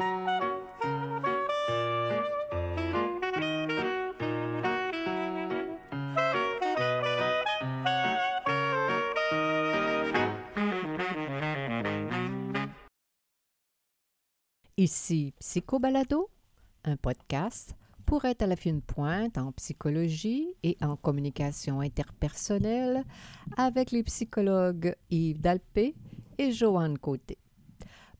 Ici Psychobalado, un podcast pour être à la fine pointe en psychologie et en communication interpersonnelle avec les psychologues Yves Dalpé et Joanne Côté.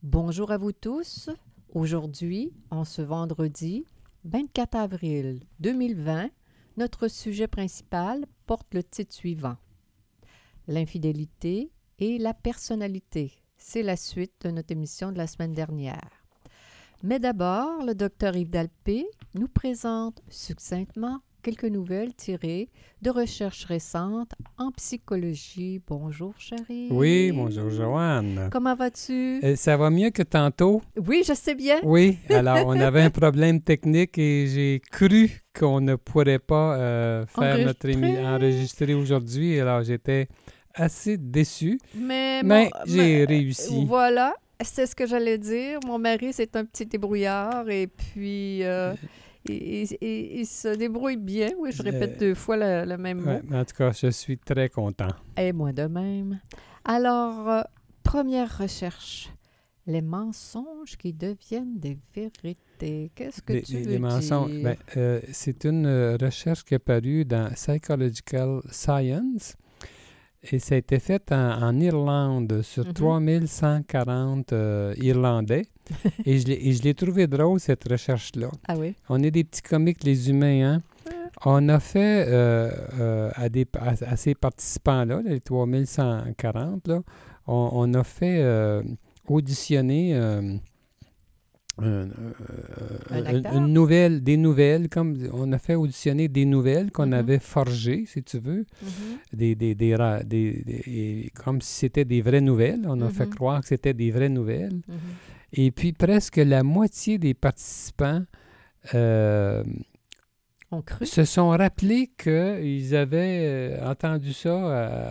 Bonjour à vous tous. Aujourd'hui, en ce vendredi 24 avril 2020, notre sujet principal porte le titre suivant L'infidélité et la personnalité. C'est la suite de notre émission de la semaine dernière. Mais d'abord, le docteur Yves Dalpé nous présente succinctement quelques nouvelles tirées de recherches récentes en psychologie. Bonjour, chérie. Oui, bonjour, Joanne. Comment vas-tu? Euh, ça va mieux que tantôt? Oui, je sais bien. Oui, alors on avait un problème technique et j'ai cru qu'on ne pourrait pas euh, faire notre émission enregistrer aujourd'hui. Alors j'étais assez déçu, mais, mais bon, j'ai réussi. Voilà, c'est ce que j'allais dire. Mon mari, c'est un petit débrouillard et puis euh, il, il- il se débrouille bien. Oui, je répète Euh, deux fois le, le même mot. Ouais, en tout cas, je suis très content. Et moi de même. Alors, euh, première recherche. Les mensonges qui deviennent des vérités. Qu'est-ce que Les, tu les- veux les mensonges, dire? ben, euh, c'est une euh, recherche qui est parue dans Psychological Science et ça a été fait en, en Irlande sur Mhm. 3140 euh, Irlandais. Et je l'ai trouvé drôle, cette recherche-là. Ah oui? On est des petits comiques, les humains, hein? On a fait euh, euh, à, des, à, à ces participants-là, les 3140, là, on, on a fait euh, auditionner un- Un une- nouvelle, des nouvelles, comme on a fait auditionner des nouvelles qu'on Mhm. avait forgées, si tu veux, Mhm. des, des, des, comme si c'était des vraies nouvelles. On a fait Mhm. croire que c'était des vraies nouvelles. Et puis presque la moitié des participants euh, On se sont rappelés qu'ils avaient euh, entendu ça euh,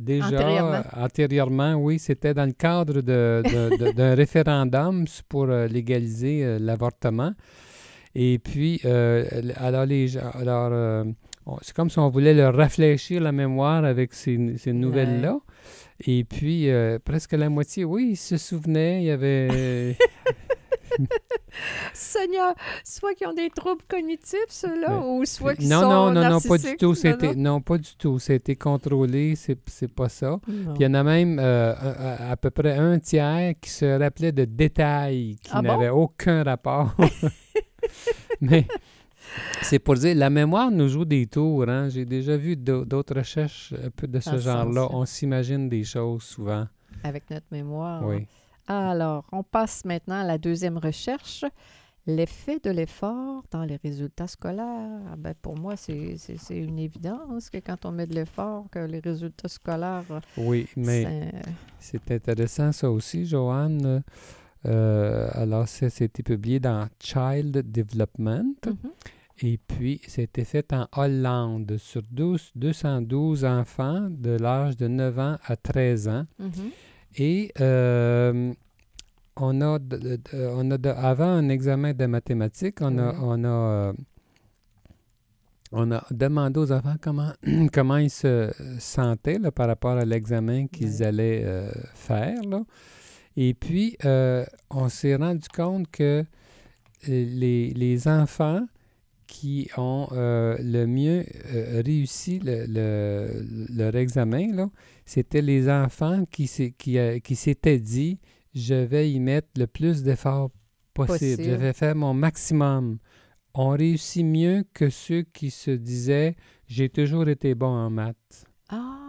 déjà Antérieurement. antérieurement, oui, c'était dans le cadre d'un référendum pour légaliser l'avortement. Et puis, euh, alors les alors, euh, c'est comme si on voulait leur rafraîchir la mémoire avec ces, ces nouvelles-là. Et puis, euh, presque la moitié, oui, ils se souvenaient, il y avait... Seigneur, soit qu'ils ont des troubles cognitifs, ceux-là, Mais- ou soit qu'ils non, sont non, non, non, pas du tout. Non, C'était, non? non, pas du tout. C'était contrôlé, c'est, c'est pas ça. Non. Puis il y en a même euh, à, à peu près un tiers qui se rappelait de détails qui Ah bon? n'avaient aucun rapport. Mais c'est pour dire, la mémoire nous joue des tours. Hein? J'ai déjà vu d'au- d'autres recherches un peu de ce ce genre-là. On s'imagine des choses souvent. Avec notre mémoire. Oui. Alors, on passe maintenant à la deuxième recherche. L'effet de l'effort dans les résultats scolaires. Ah Ben, pour moi, c'est une évidence que quand on met de l'effort, que les résultats scolaires... Oui, mais c'est- intéressant ça aussi, Joanne. Euh, alors, ça, c'était publié dans Child Development. Mhm. Et puis, c'était fait en Hollande sur 12 212 enfants de l'âge de 9 ans à 13 ans. Mhm. Et euh, on a, de- de- de- on a de- avant un examen de mathématiques, on a, Oui. on a, euh, on a demandé aux enfants comment, comment ils se sentaient là, par rapport à l'examen qu'ils allaient euh, faire. là. Et puis, on s'est rendu compte que les, les enfants qui ont euh, le mieux euh, réussi le- le- leur examen, c'était les enfants qui, s'est- qui, euh, qui s'étaient dit je vais y mettre le plus d'efforts possible, je vais faire mon maximum. On réussit mieux que ceux qui se disaient j'ai toujours été bon en maths. Ah!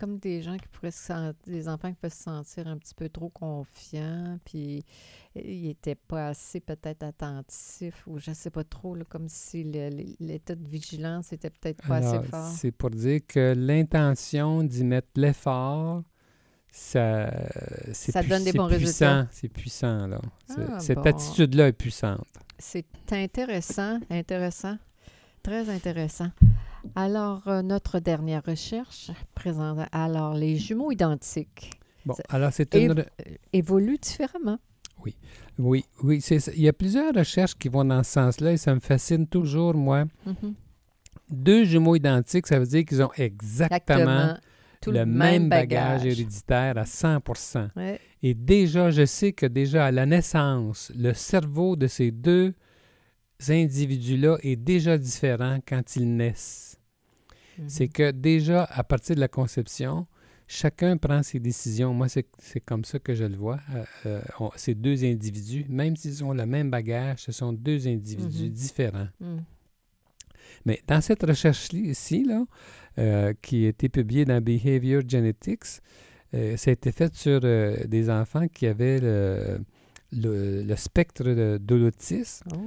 Comme des gens qui pourraient se sentir, des enfants qui peuvent se sentir un petit peu trop confiants, puis ils n'étaient pas assez peut-être attentifs, ou je ne sais pas trop, là, comme si l'état de vigilance était peut-être pas Alors, assez fort. c'est pour dire que l'intention d'y mettre l'effort, ça, c'est Ça donne des bons puissant, résultats. C'est puissant, là. Ah, Cette bon. attitude-là est puissante. C'est intéressant, intéressant, très intéressant. Alors, euh, notre dernière recherche présente alors les jumeaux identiques Bon, alors c'est une... re- évoluent différemment. Oui, oui. ça. Il y a plusieurs recherches qui vont dans ce sens-là et ça me fascine toujours, moi. Mhm. Deux jumeaux identiques, ça veut dire qu'ils ont exactement, Exactement. Tout le même bagage héréditaire à 100 Ouais. Et déjà, je sais que déjà à la naissance, le cerveau de ces deux individus-là est déjà différent quand ils naissent. Mhm. C'est que déjà, à partir de la conception, chacun prend ses décisions. Moi, c'est comme ça que je le vois. Euh, euh, on- ces deux individus, même s'ils ont le même bagage, ce sont deux individus Mhm. différents. Mhm. Mais dans cette recherche-ci, là, euh, qui a été publiée dans Behavior Genetics, ça a été fait sur des enfants qui avaient le, le- le spectre de, de l'autisme. Oh.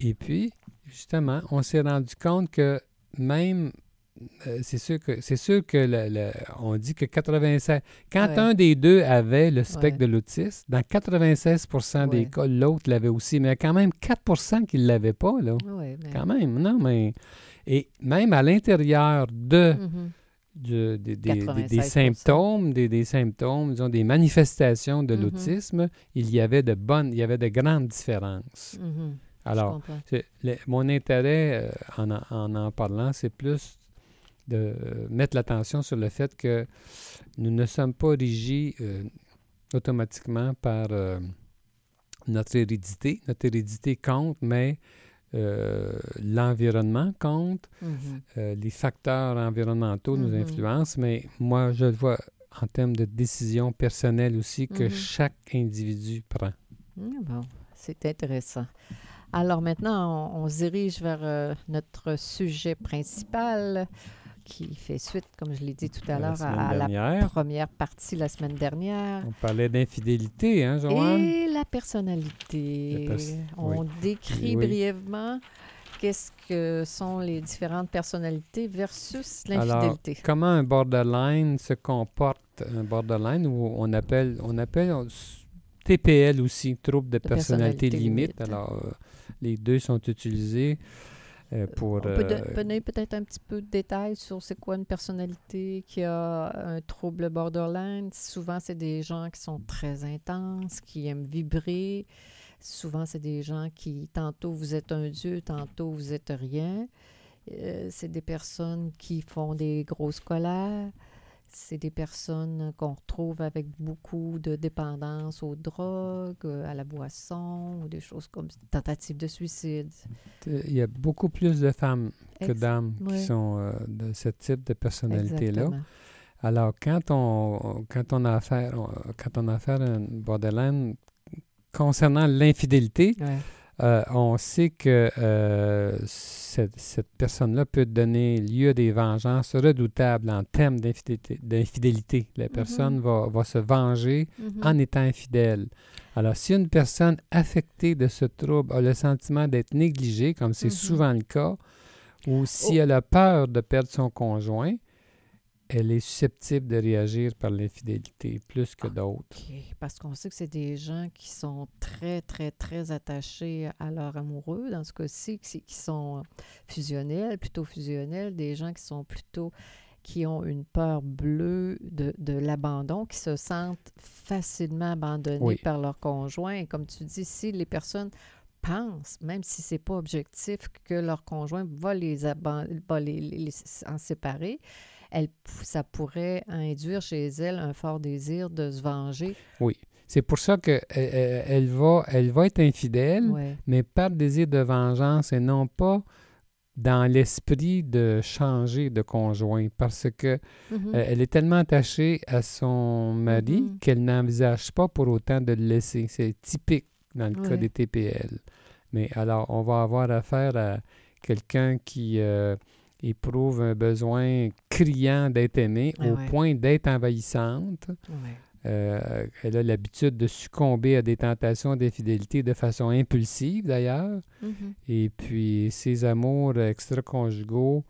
Et puis, justement, on s'est rendu compte que même, euh, c'est sûr que, c'est sûr que le- le- on dit que 96, quand Ouais. un des deux avait le spectre Ouais. de l'autisme, dans 96 des Ouais. cas, l'autre l'avait aussi, mais il y a quand même 4% qui ne l'avaient pas, là. Mais- Quand même, non, mais... Et même à l'intérieur de, Mhm. du- des, des- des- des 96%. symptômes, des, des symptômes, disons, des manifestations de Mhm. l'autisme, il y avait de bonnes, il y avait de grandes différences. Mhm. Alors, le- mon intérêt euh, en, en parlant, c'est plus de euh, mettre l'attention sur le fait que nous ne sommes pas régis euh, automatiquement par euh, notre hérédité. Notre hérédité compte, mais euh, l'environnement compte, Mhm. euh, les facteurs environnementaux nous Mhm. influencent, mais moi, je le vois en termes de décision personnelle aussi que Mhm. chaque individu prend. Mm, Bon, c'est intéressant. Alors maintenant, on, on se dirige vers euh, notre sujet principal qui fait suite, comme je l'ai dit tout à l'heure, à, la première partie la semaine dernière. on parlait d'infidélité, hein, Joanne? Et la personnalité. La pers- On oui. décrit Oui. brièvement qu'est-ce que sont les différentes personnalités versus Alors, l'infidélité. comment un borderline se comporte, un borderline, ou on appelle, on appelle TPL aussi, trouble de, personnalité, personnalité limite. limite. Alors, euh, les deux sont utilisés pour... On peut euh, do- donner peut-être un petit peu de détails sur c'est quoi une personnalité qui a un trouble borderline. Souvent, c'est des gens qui sont très intenses, qui aiment vibrer. Souvent, c'est des gens qui, tantôt vous êtes un dieu, tantôt vous êtes rien. Euh, c'est des personnes qui font des grosses colères. C'est des personnes qu'on retrouve avec beaucoup de dépendance aux drogues, euh, à la boisson, ou des choses comme tentatives de suicide. il y a beaucoup plus de femmes que d'hommes qui sont euh, de ce type de personnalité-là. Alors, quand on, quand on a affaire, on- quand on a affaire à un borderline, concernant l'infidélité, Ouais. Euh, on sait que euh, cette, cette personne-là peut donner lieu à des vengeances redoutables en termes d'infidélité. La personne va, va se venger Mhm. en étant infidèle. Alors, si une personne affectée de ce trouble a le sentiment d'être négligée, comme c'est Mhm. souvent le cas, ou si Oh. elle a peur de perdre son conjoint, elle est susceptible de réagir par l'infidélité plus que Ah. d'autres. Parce qu'on sait que c'est des gens qui sont très, très, très attachés à leur amoureux. Dans ce cas-ci, qui qui sont fusionnels, plutôt fusionnels, des gens qui sont plutôt qui ont une peur bleue de, de l'abandon, qui se sentent facilement abandonnés Oui. par leur conjoint. Et comme tu dis, si les personnes pensent, même si c'est pas objectif, que leur conjoint va les, va les, les- les en séparer, elle, ça pourrait induire chez elle un fort désir de se venger. Oui. C'est pour ça qu'elle elle va, elle va être infidèle, Ouais. mais par désir de vengeance et non pas dans l'esprit de changer de conjoint parce que Mhm. euh, elle est tellement attachée à son mari Mhm. qu'elle n'envisage pas pour autant de le laisser. C'est typique dans le cas des TPL. Mais alors, on va avoir affaire à quelqu'un qui euh, éprouve un besoin criant d'être aimé Ah au ouais. point d'être envahissante. Ouais. Euh, elle a l'habitude de succomber à des tentations d'infidélité de façon impulsive, d'ailleurs. Mhm. Et puis, ses amours extra-conjugaux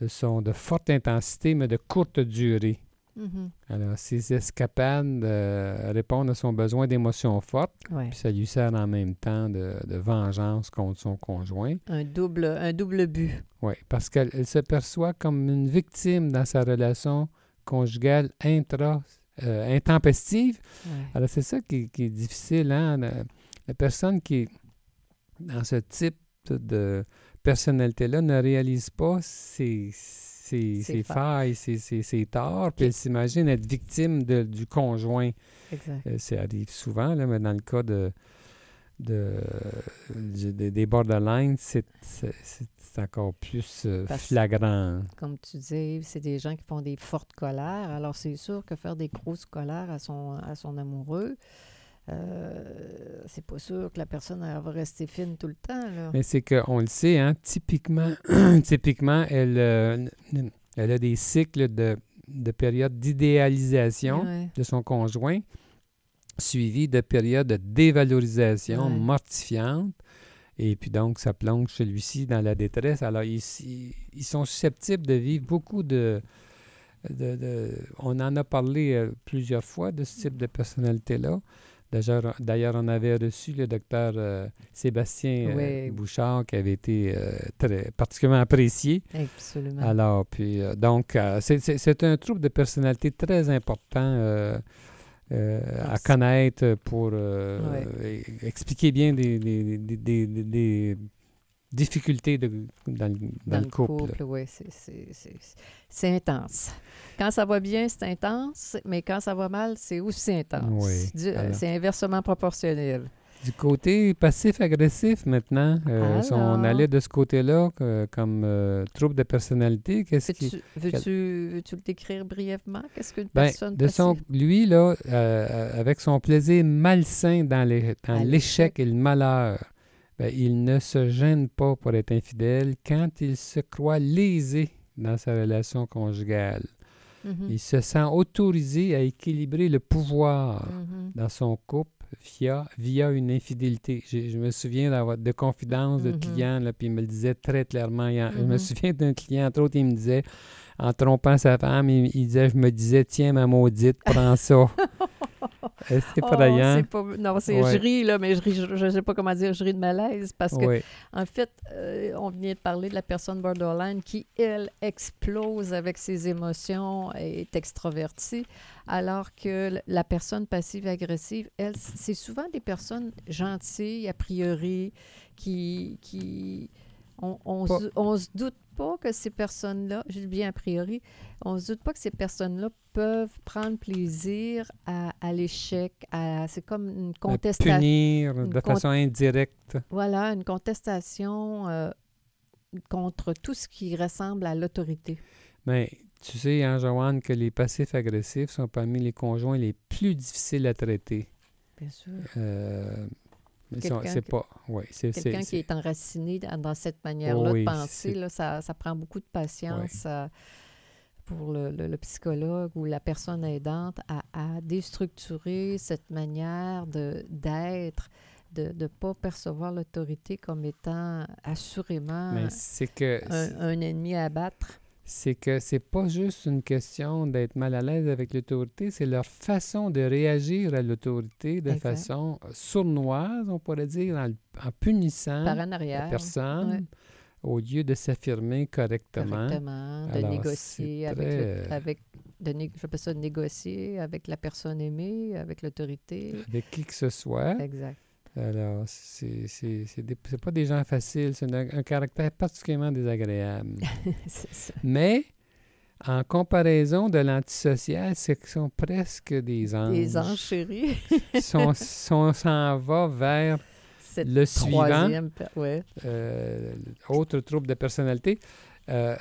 euh, sont de forte intensité, mais de courte durée. Mhm. Alors, ces escapades euh, répondent à son besoin d'émotions fortes, Ouais. puis ça lui sert en même temps de, de vengeance contre son conjoint. Un double, un double but. Oui, parce qu'elle elle se perçoit comme une victime dans sa relation conjugale intra euh, intempestive. Ouais. Alors, c'est ça qui, qui est difficile. Hein? La, la personne qui est dans ce type de personnalité-là ne réalise pas ses, ses, failles. ses, ses, ses torts, puis Puis- elle s'imagine être victime de- du conjoint. Exact. Euh, ça arrive souvent, là, mais dans le cas de, de, des- borderlines, c'est encore plus euh, flagrant. Comme tu dis, c'est des gens qui font des fortes colères. Alors, c'est sûr que faire des grosses colères à son, à son amoureux, euh, c'est pas sûr que la personne elle va rester fine tout le temps. Là. Mais c'est qu'on le sait, hein, typiquement, typiquement elle, euh, elle a des cycles de, de périodes d'idéalisation Ouais. de son conjoint, suivis de périodes de dévalorisation Ouais. mortifiante. Et puis donc, ça plonge celui-ci dans la détresse. Alors, ils, ils- ils sont susceptibles de vivre beaucoup de, de- de- On en a parlé euh, plusieurs fois de ce type de personnalité-là. D'ailleurs, on avait reçu le docteur euh, Sébastien euh, Oui. Bouchard, qui avait été euh, très, particulièrement apprécié. Absolument. Alors, puis, donc, c'est- un trouble de personnalité très important euh, à connaître pour euh, expliquer bien des, des- des- des- des- des difficultés de- dans, le- dans le couple. oui, c'est- intense. Quand ça va bien, c'est intense, mais quand ça va mal, c'est aussi intense. Oui, euh. C'est inversement proportionnel. Du côté passif-agressif maintenant, euh, si on allait de ce côté-là comme euh, trouble de personnalité, qu'est-ce qui... Veux-tu veux-tu le décrire brièvement? Qu'est-ce qu'une Ben, personne de son, lui, là, euh, avec son plaisir malsain dans dans l'échec et le malheur, ben, il ne se gêne pas pour être infidèle quand il se croit lésé dans sa relation conjugale. Mhm. Il se sent autorisé à équilibrer le pouvoir Mhm. dans son couple via, via une infidélité. Je me souviens de confidences de Mhm. clients, là, puis il me le disait très clairement. Il Je me souviens souviens d'un client, entre autres, il me disait, en trompant sa femme, il, il disait, je me disais, tiens, ma maudite, prends ça. Est-ce que c'est Oh, effrayant? c'est pas... Non, c'est Ouais. je ris, là, mais je ris, je, je sais pas comment dire, je ris de malaise parce que, en fait, euh, on vient de parler de la personne borderline qui, elle, explose avec ses émotions et est extrovertie, alors que la personne passive-agressive, elle, c'est souvent des personnes gentilles, a priori, qui... qui on, on, Pas- se, on se doute pas que ces personnes-là, je dis bien a priori, on se doute pas que ces personnes-là peuvent prendre plaisir à, à l'échec, à, c'est comme une contestation. punir une de con- façon indirecte. Voilà, une contestation euh, contre tout ce qui ressemble à l'autorité. Mais tu sais, hein, Joanne, que les passifs agressifs sont parmi les conjoints les plus difficiles à traiter. Bien sûr. Euh, c'est pas. Oui, c'est. Quelqu'un qui est enraciné dans, dans cette manière-là Oui, de penser, là, ça, ça prend beaucoup de patience euh, pour le, le- le psychologue ou la personne aidante à, à déstructurer cette manière d'être, de ne pas percevoir l'autorité comme étant assurément Mais c'est que un, un ennemi à abattre. C'est que c'est pas juste une question d'être mal à l'aise avec l'autorité, c'est leur façon de réagir à l'autorité de Exact. façon sournoise, on pourrait dire, en, en punissant par en la personne ouais. au lieu de s'affirmer correctement. correctement, de Alors, négocier avec, très, le- euh, avec de né- j'appelle ça de négocier avec la personne aimée, avec l'autorité. Avec qui que ce soit. Exact. Alors, c'est c'est- c'est des- c'est pas des gens faciles, c'est un, un caractère particulièrement désagréable. C'est ça. Mais, en comparaison de l'antisocial, c'est qu'ils sont presque des anges. Les anges chéris. Si on s'en va vers Cette le suivant, troisième, ouais. euh, autre trouble de personnalité, euh,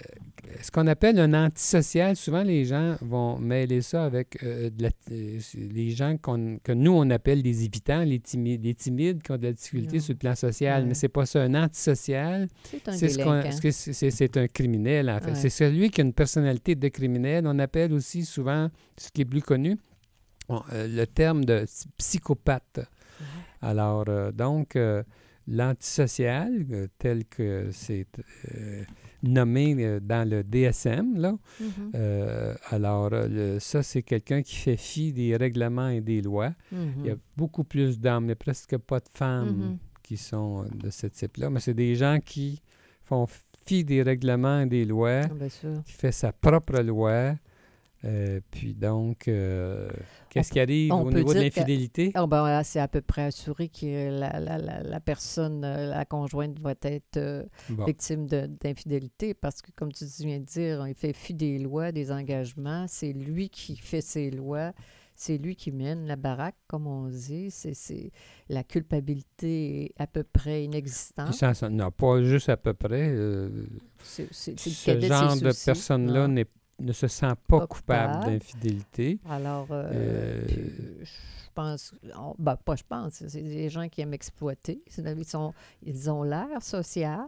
ce qu'on appelle un antisocial, souvent les gens vont mêler ça avec euh, de la- euh, les gens que nous on appelle des évitants, les timides, les timides qui ont de la difficulté Non. sur le plan social, Ouais. mais c'est pas ça. Un antisocial, C'est ce un criminel en fait. Ouais. C'est celui qui a une personnalité de criminel. On appelle aussi souvent, ce qui est plus connu, on- le terme de psychopathe. Ouais. Alors, donc, l'antisocial, tel que c'est nommé euh, dans le DSM, là, Mhm. euh, alors, euh, le- ça, c'est quelqu'un qui fait fi des règlements et des lois. Il y a beaucoup plus d'hommes, il n'y a presque pas de femmes Mhm. qui sont de ce type-là, mais c'est des gens qui font fi des règlements et des lois, Ah, qui fait sa propre loi, Euh, puis donc, euh, qu'est-ce qui arrive au niveau de l'infidélité? Ah, ben, voilà, c'est à peu près assuré que la, la- la- la personne, euh, la conjointe, va être euh, Bon. victime d'infidélité parce que, comme tu viens de dire, il fait fi des lois, des engagements. C'est lui qui fait ses lois. C'est lui qui mène la baraque, comme on dit. C'est, la culpabilité est à peu près inexistante. Puis ça- ça- non, pas juste à peu près. ce genre de personne-là n'est- ne se sent pas, Pas coupable coupable. d'infidélité. Alors, euh, Euh, puis, je pense, on- ben, pas je pense, c'est des gens qui aiment exploiter. Ils, sont, ils ont l'air social,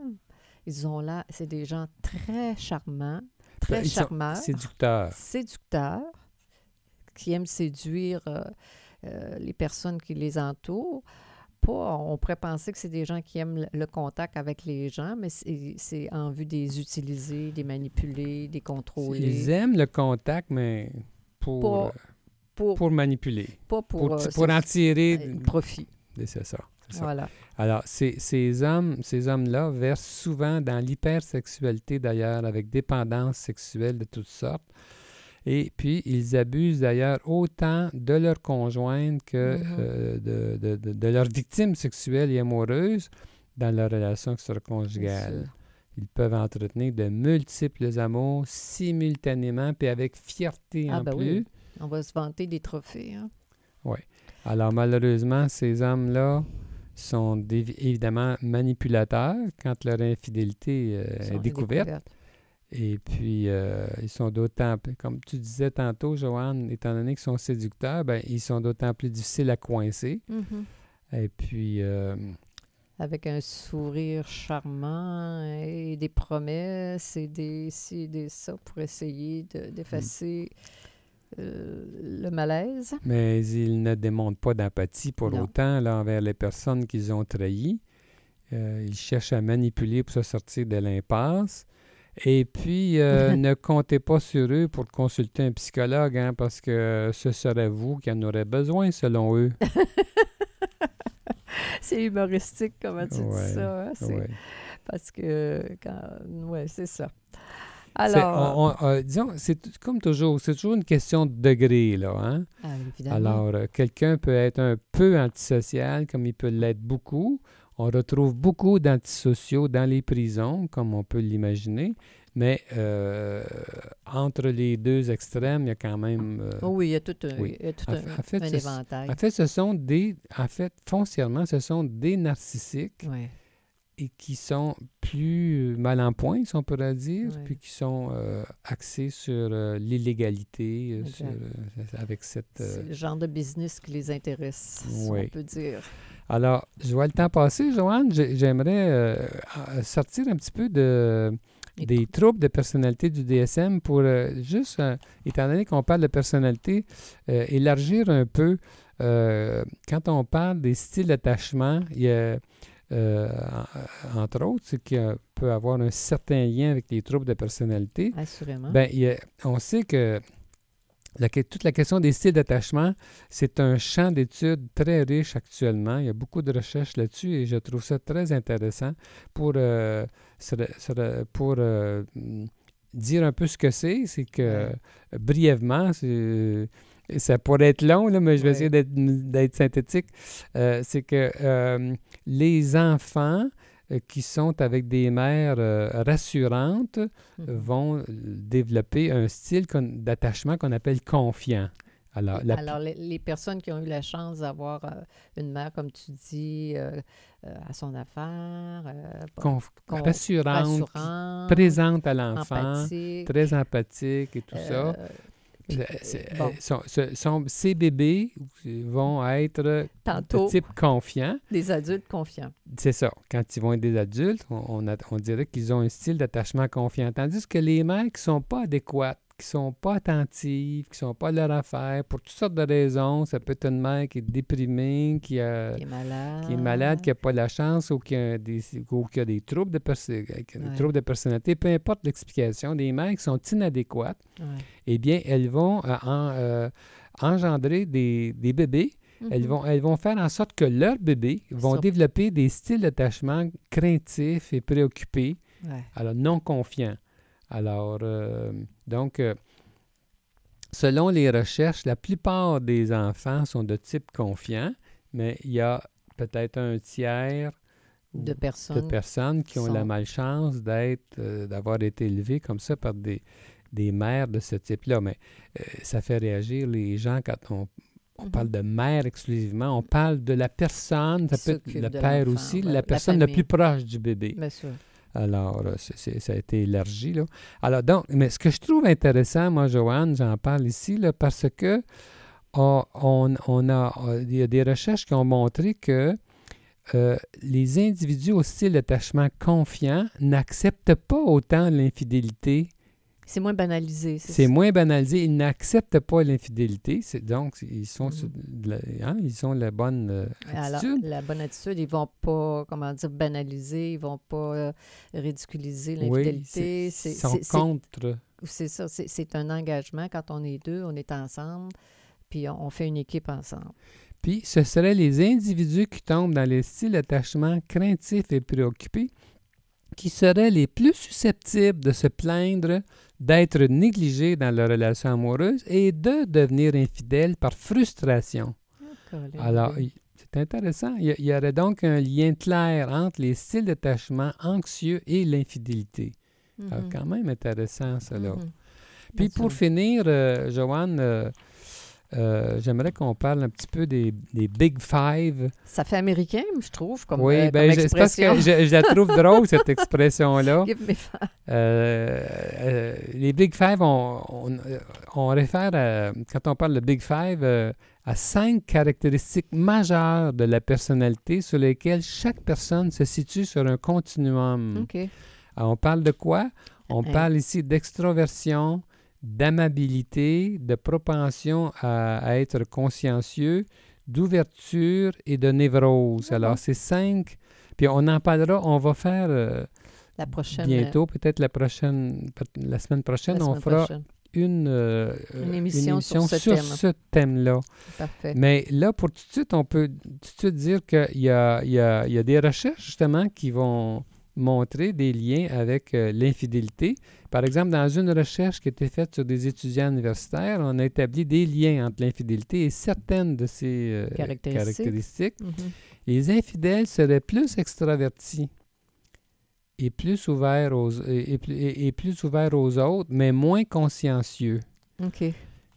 ils ont l'air, c'est des gens très charmants, très Ben, charmeurs, Séducteurs. séducteurs, qui aiment séduire euh, les personnes qui les entourent. Pas, on pourrait penser que c'est des gens qui aiment le, contact avec les gens, mais c'est en vue de les utiliser, des manipuler, des contrôler. Ils aiment le contact, mais pour, euh, pour, pour manipuler. pas pour, Pour, euh, pour en tirer. euh, profit. C'est ça. c'est ça. Voilà. Alors, ces, ces hommes, ces hommes-là versent souvent dans l'hypersexualité d'ailleurs, avec dépendance sexuelle de toutes sortes. Et puis, ils abusent d'ailleurs autant de leur conjointe que Mhm. euh, de, de, de, leurs victimes sexuelles et amoureuses dans leur relation extra-conjugale. Ils peuvent entretenir de multiples amours simultanément, puis avec fierté Ah, en ben plus. oui. On va se vanter des trophées. Hein? Alors malheureusement, ces hommes-là sont évidemment manipulateurs quand leur infidélité euh, est découverte. Et puis, euh, ils sont d'autant plus, comme tu disais tantôt, Joanne, étant donné qu'ils sont séducteurs, ben, ils sont d'autant plus difficiles à coincer. Mhm. Et puis, euh, Avec un sourire charmant et des promesses et des ci et des ça pour essayer de- d'effacer euh, le malaise. mais ils ne démontrent pas d'empathie pour Non. autant là, envers les personnes qu'ils ont trahies. Euh, ils cherchent à manipuler pour se sortir de l'impasse. Et puis, euh, ne comptez pas sur eux pour consulter un psychologue, hein, parce que ce serait vous qui en aurez besoin, selon eux. C'est humoristique, comment tu Ouais, dis ça. hein? Ouais. Parce que, quand... ouais, c'est ça. Alors, on- on- euh, disons, c'est comme toujours, c'est toujours une question de degré, là. Hein? ah, évidemment. Alors, euh, quelqu'un peut être un peu antisocial, comme il peut l'être beaucoup. On retrouve beaucoup d'antisociaux dans les prisons, comme on peut l'imaginer. Mais euh, entre les deux extrêmes, il y a quand même... euh, Oh oui, il y a tout un, oui. il y a tout En un, fait- en fait, un c'est- éventail. En fait, ce sont des... En fait, foncièrement, ce sont des narcissiques Ouais. Et qui sont plus mal en point, si on pourrait dire, Ouais. puis qui sont euh, axés sur euh, l'illégalité, euh, sur, euh, avec cette... euh, C'est le genre de business qui les intéresse, si on peut dire. Alors, je vois le temps passer, Joanne. J'ai- J'aimerais euh, euh, sortir un petit peu de, des troubles de personnalité du DSM pour euh, juste, euh, étant donné qu'on parle de personnalité, euh, élargir un peu. euh, quand on parle des styles d'attachement, il y a, euh, en- entre autres, c'est qu'il peut avoir un certain lien avec les troubles de personnalité. Assurément. Ben, y a- on sait que la toute la question des styles d'attachement, c'est un champ d'études très riche actuellement. Il y a beaucoup de recherches là-dessus et je trouve ça très intéressant pour, euh, pour euh, dire un peu ce que c'est. C'est que, Ouais. brièvement, c'est- ça pourrait être long, là, mais je vais Ouais. essayer d'être, synthétique. Euh, c'est que euh, les enfants euh, qui sont avec des mères euh, rassurantes Mhm. vont développer un style d'attachement qu'on appelle confiant. Alors, la- Alors, les, les personnes qui ont eu la chance d'avoir euh, une mère, comme tu dis, euh, euh, à son affaire, conf- rassurante, présente à l'enfant, empathique. très empathique et tout ça. Euh, bon, euh, bébés vont être de tantôt, type confiant. des adultes confiants. C'est ça. Quand ils vont être des adultes, on, on a- on dirait qu'ils ont un style d'attachement confiant. Tandis que les mères qui sont pas adéquates, qui sont pas attentives, qui sont pas à leur affaire, pour toutes sortes de raisons, ça peut être une mère qui est déprimée, qui a, Qui est malade. qui est malade, qui n'a pas la chance ou qui a des, ou qui a des troubles de, perso- qui a des Ouais. troubles de personnalité, peu importe l'explication, des mères qui sont inadéquates, Ouais. eh bien, elles vont euh, en- euh, engendrer des, des bébés elles, Mhm. vont, elles vont faire en sorte que leurs bébés vont développer des styles d'attachement craintifs et préoccupés, Ouais. alors non confiants. Alors, euh, donc, euh, selon les recherches, la plupart des enfants sont de type confiant, mais il y a peut-être un tiers De personnes. de personnes qui ont la malchance d'être, euh, d'avoir été élevées comme ça par des, des mères de ce type-là. Mais euh, ça fait réagir les gens quand on, on Mhm. parle de mère exclusivement. On parle de la personne, ça peut être le père aussi, la la personne la plus proche du bébé. Bien sûr. Alors, euh, ça a été élargi. Là. Alors, donc, mais ce que je trouve intéressant, moi, Joanne, j'en parle ici, parce que on, a, il y a des recherches qui ont montré que euh, les individus au style d'attachement confiant n'acceptent pas autant l'infidélité. C'est moins banalisé. C'est moins banalisé. Ils n'acceptent pas l'infidélité. Donc, ils sont, Mhm. la, hein, ils ont la bonne euh, Alors, attitude. la bonne attitude, ils vont pas, comment dire, banaliser, ils vont pas euh, ridiculiser Oui, l'infidélité. c'est- ils sont contre. C'est ça, c'est- c'est un engagement. Quand on est deux, on est ensemble, puis on, on fait une équipe ensemble. Puis, ce seraient les individus qui tombent dans les styles d'attachement craintifs et préoccupés qui seraient les plus susceptibles de se plaindre d'être négligés dans leur relation amoureuse et de devenir infidèles par frustration. Alors, il- c'est intéressant. Il y, aurait donc un lien clair entre les styles d'attachement anxieux et l'infidélité. Alors, Mhm. quand même intéressant, là. Mhm. Puis Bien pour sûr. finir, euh, Joanne, euh, euh, j'aimerais qu'on parle un petit peu des, des Big Five. Ça fait américain, je trouve, comme, oui, euh, ben, comme je- parce que je, je la trouve drôle, cette expression-là. Euh, euh, les Big Five, on, on, on réfère, à- quand on parle de Big Five, à cinq caractéristiques majeures de la personnalité sur lesquelles chaque personne se situe sur un continuum. OK. Alors, on parle de quoi? On Hein. parle ici d'extroversion, d'amabilité, de propension à, à être consciencieux, d'ouverture et de névrose. Ah Alors, c'est cinq. Puis on en parlera, on va faire euh, La prochaine. bientôt, peut-être la prochaine, la semaine euh, prochaine, la on fera prochaine. une, euh, Une euh, émission sur ce thème. ce thème-là. Parfait. Mais là, pour tout de suite, on peut tout de suite dire qu'il y a, il y, a, il y a des recherches justement qui vont montrer des liens avec euh, l'infidélité. Par exemple, dans une recherche qui a été faite sur des étudiants universitaires, on a établi des liens entre l'infidélité et certaines de ces euh, Caractéristiques. caractéristiques. Mhm. Les infidèles seraient plus extravertis et plus ouverts aux, et, et plus- et- et plus ouverts aux autres, mais moins consciencieux. OK.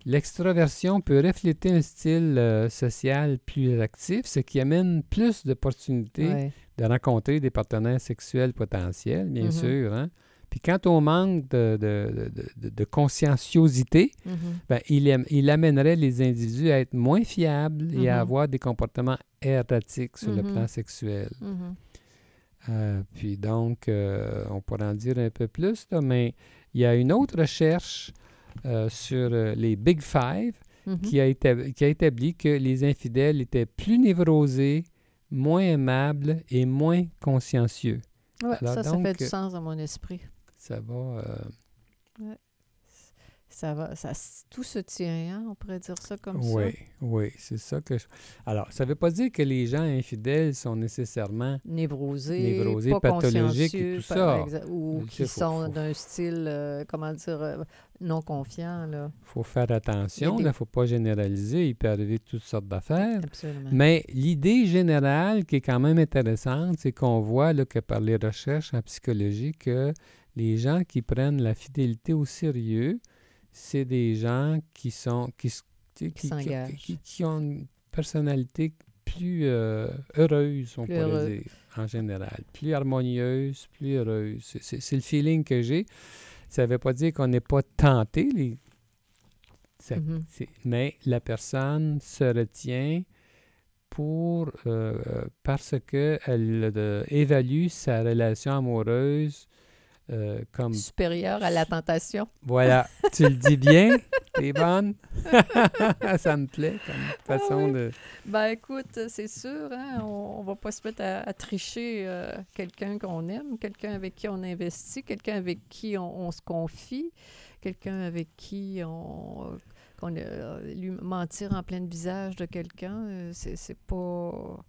L'extraversion peut refléter un style euh, social plus actif, ce qui amène plus d'opportunités Ouais. de rencontrer des partenaires sexuels potentiels, bien Mhm. sûr. hein. Puis quant au manque de, de- de- de- de conscienciosité, Mhm. ben, il, am- il amènerait les individus à être moins fiables et à Mhm. avoir des comportements erratiques sur le plan sexuel. Euh, puis donc, euh, on pourrait en dire un peu plus, là, mais il y a une autre recherche euh, sur euh, les Big Five Mhm. qui a, étab- qui a établi que les infidèles étaient plus névrosés, moins aimables et moins consciencieux. Ouais, Alors ça, ça fait du euh, sens dans mon esprit. Ça va. euh, Ça va, ça, tout se tient, hein, on pourrait dire ça comme ça. oui, oui, c'est ça que je... Alors, ça ne veut pas dire que les gens infidèles sont nécessairement... Névrosés, Névrosés, pas pathologiques et tout ça. ou qui sont d'un style, euh, comment dire, euh, non confiant. Il faut faire attention, Il ne des- faut pas généraliser, il peut arriver toutes sortes d'affaires. Absolument. Mais l'idée générale qui est quand même intéressante, c'est qu'on voit là, que par les recherches en psychologie que les gens qui prennent la fidélité au sérieux, c'est des gens qui sont qui, qui, ont une personnalité plus euh, heureuse, on Plus pourrait heureux. dire, en général. Plus harmonieuse, plus heureuse. C'est- le feeling que j'ai. Ça ne veut pas dire qu'on n'est pas tenté. Les... ça- Mhm. c'est- mais la personne se retient pour euh, parce qu'elle euh, évalue sa relation amoureuse euh, comme Supérieur à la tentation. voilà, tu le dis bien, t'es bonne. Ça me plaît comme façon de. Ben écoute, c'est sûr, hein, on, on va pas se mettre à, à tricher euh, quelqu'un qu'on aime, quelqu'un avec qui on investit, quelqu'un avec qui on, on se confie, quelqu'un avec qui on euh, lui mentir en plein visage de quelqu'un, euh, c'est pas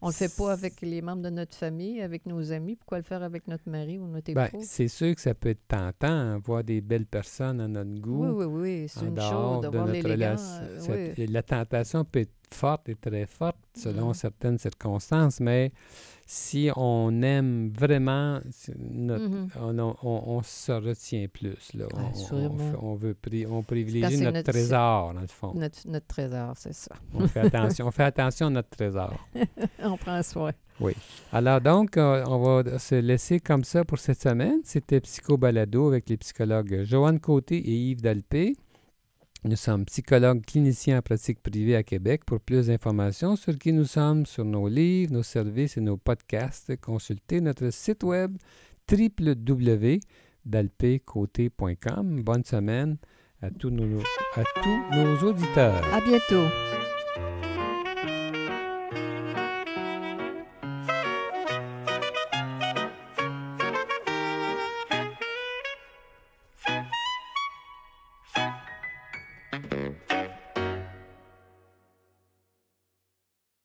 On le fait pas avec les membres de notre famille, avec nos amis. Pourquoi le faire avec notre mari ou notre Ben, époux? c'est sûr que ça peut être tentant, hein, voir des belles personnes à notre goût. oui, oui, oui. C'est une chose de de voir notre relation. euh, oui. La tentation peut être forte et très forte selon Mhm. certaines circonstances, mais si on aime vraiment notre Mhm. on, on- on- on se retient plus. Là. On, veut pri- on privilégie notre, notre- trésor, dans le fond. Notre, notre trésor, c'est ça. On fait attention, on fait attention à notre trésor. On prend soin. Alors donc, euh, on va se laisser comme ça pour cette semaine. C'était Psycho Balado avec les psychologues Joanne Côté et Yves Dalpé. Nous sommes psychologues cliniciens en pratique privée à Québec. Pour plus d'informations sur qui nous sommes, sur nos livres, nos services et nos podcasts, consultez notre site web www.dalpécoté.com. Bonne semaine à tous nos, à tous nos auditeurs. À bientôt.